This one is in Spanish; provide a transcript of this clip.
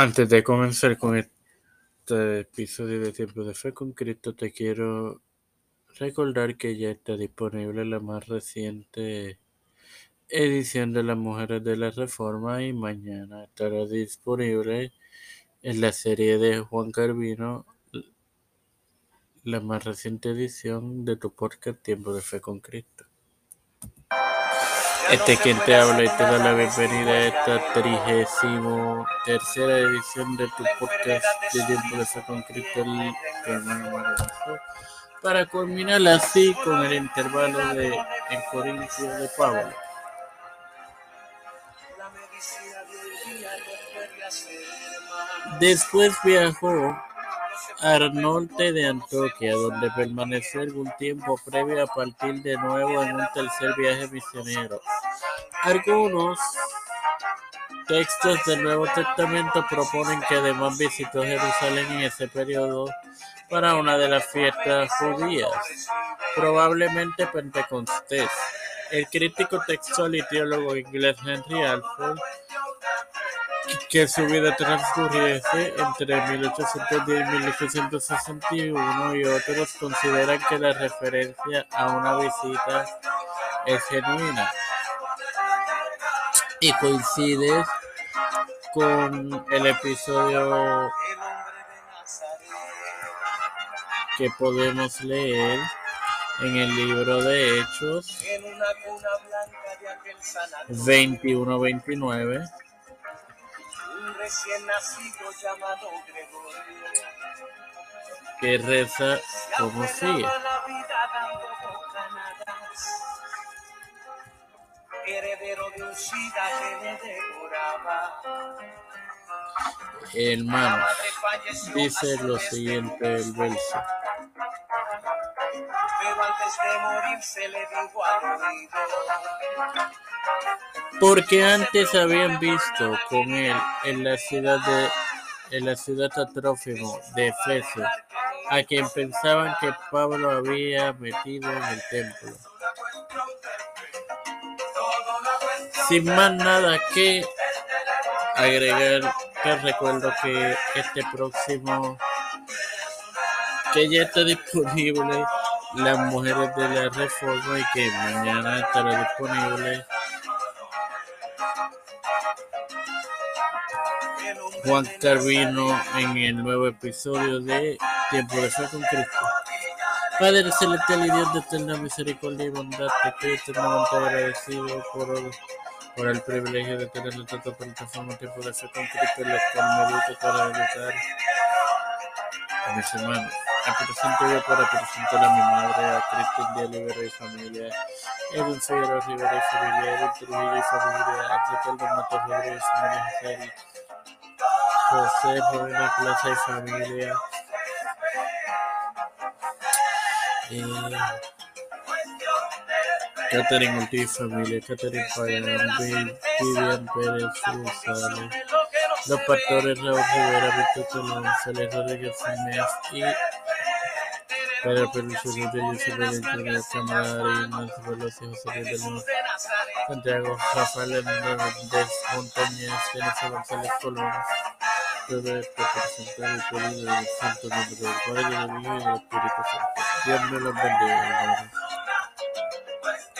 Antes de comenzar con este episodio de Tiempo de Fe con Cristo, te quiero recordar que ya está disponible la más reciente edición de las Mujeres de la Reforma y mañana estará disponible en la serie de Juan Carvino la más reciente edición de tu podcast Tiempo de Fe con Cristo. Este es quien te habla y te da la bienvenida a esta trigésimo tercera edición de tu podcast de Tiempo de Fe con Cristo, para culminar así con el intervalo de en Corintios de Pablo. Después viajó al de Antioquia, donde permaneció algún tiempo previo a partir de nuevo en un tercer viaje misionero. Algunos textos del Nuevo Testamento proponen que además visitó Jerusalén en ese periodo para una de las fiestas judías, probablemente Pentecostés. El crítico textual y teólogo inglés Henry Alford que su vida transcurriese entre 1810 y 1861 y otros consideran que la referencia a una visita es genuina. Y coincide con el episodio que podemos leer en el libro de Hechos 21-29 recién nacido llamado Gregorio, que reza como sigue. Heredero de un SIDA que le devoraba. Hermano, dice lo siguiente el verso. Pero antes de morir se le dijo al oído porque antes habían visto con él en la ciudad de en la ciudad Atrófimo de Efeso, a quien pensaban que Pablo había metido en el templo. Sin más nada que agregar, te recuerdo que este próximo, que ya está disponible las mujeres de la reforma y que mañana estará disponible Juan Carvino en el nuevo episodio de Tiempo de Fe con Cristo. Padre celestial y Dios de eterna misericordia y bondad, te estoy eternamente agradecido por el, privilegio de tener nuestra plataforma Tiempo de Fe con Cristo, en la cual me para educar a mis hermanos. A presento yo para presentar a mi madre, a Cristian de Rivera y familia, Edwin Figueroa Rivera y familia, Edwin Trujillo y familia, a Ricardo Matos Rodríguez y María José Moreno Plaza y familia. Catherine Ortiz familia, Catherine Payán, Vivian Pérez González, los pastores Raúl Rivera, Víctor González, Rodríguez Jiménez y Pedro Pérez Urrutia, Yusuf Valentín, Cámara Ignacio Veloz y José Luis del Santiago, Rafael Hernández Montañez, Jennifer González Colón, debe representar el poder del santo nombre del Padre, del Hijo y del Espíritu Santo. Dios me los bendiga, hermanos.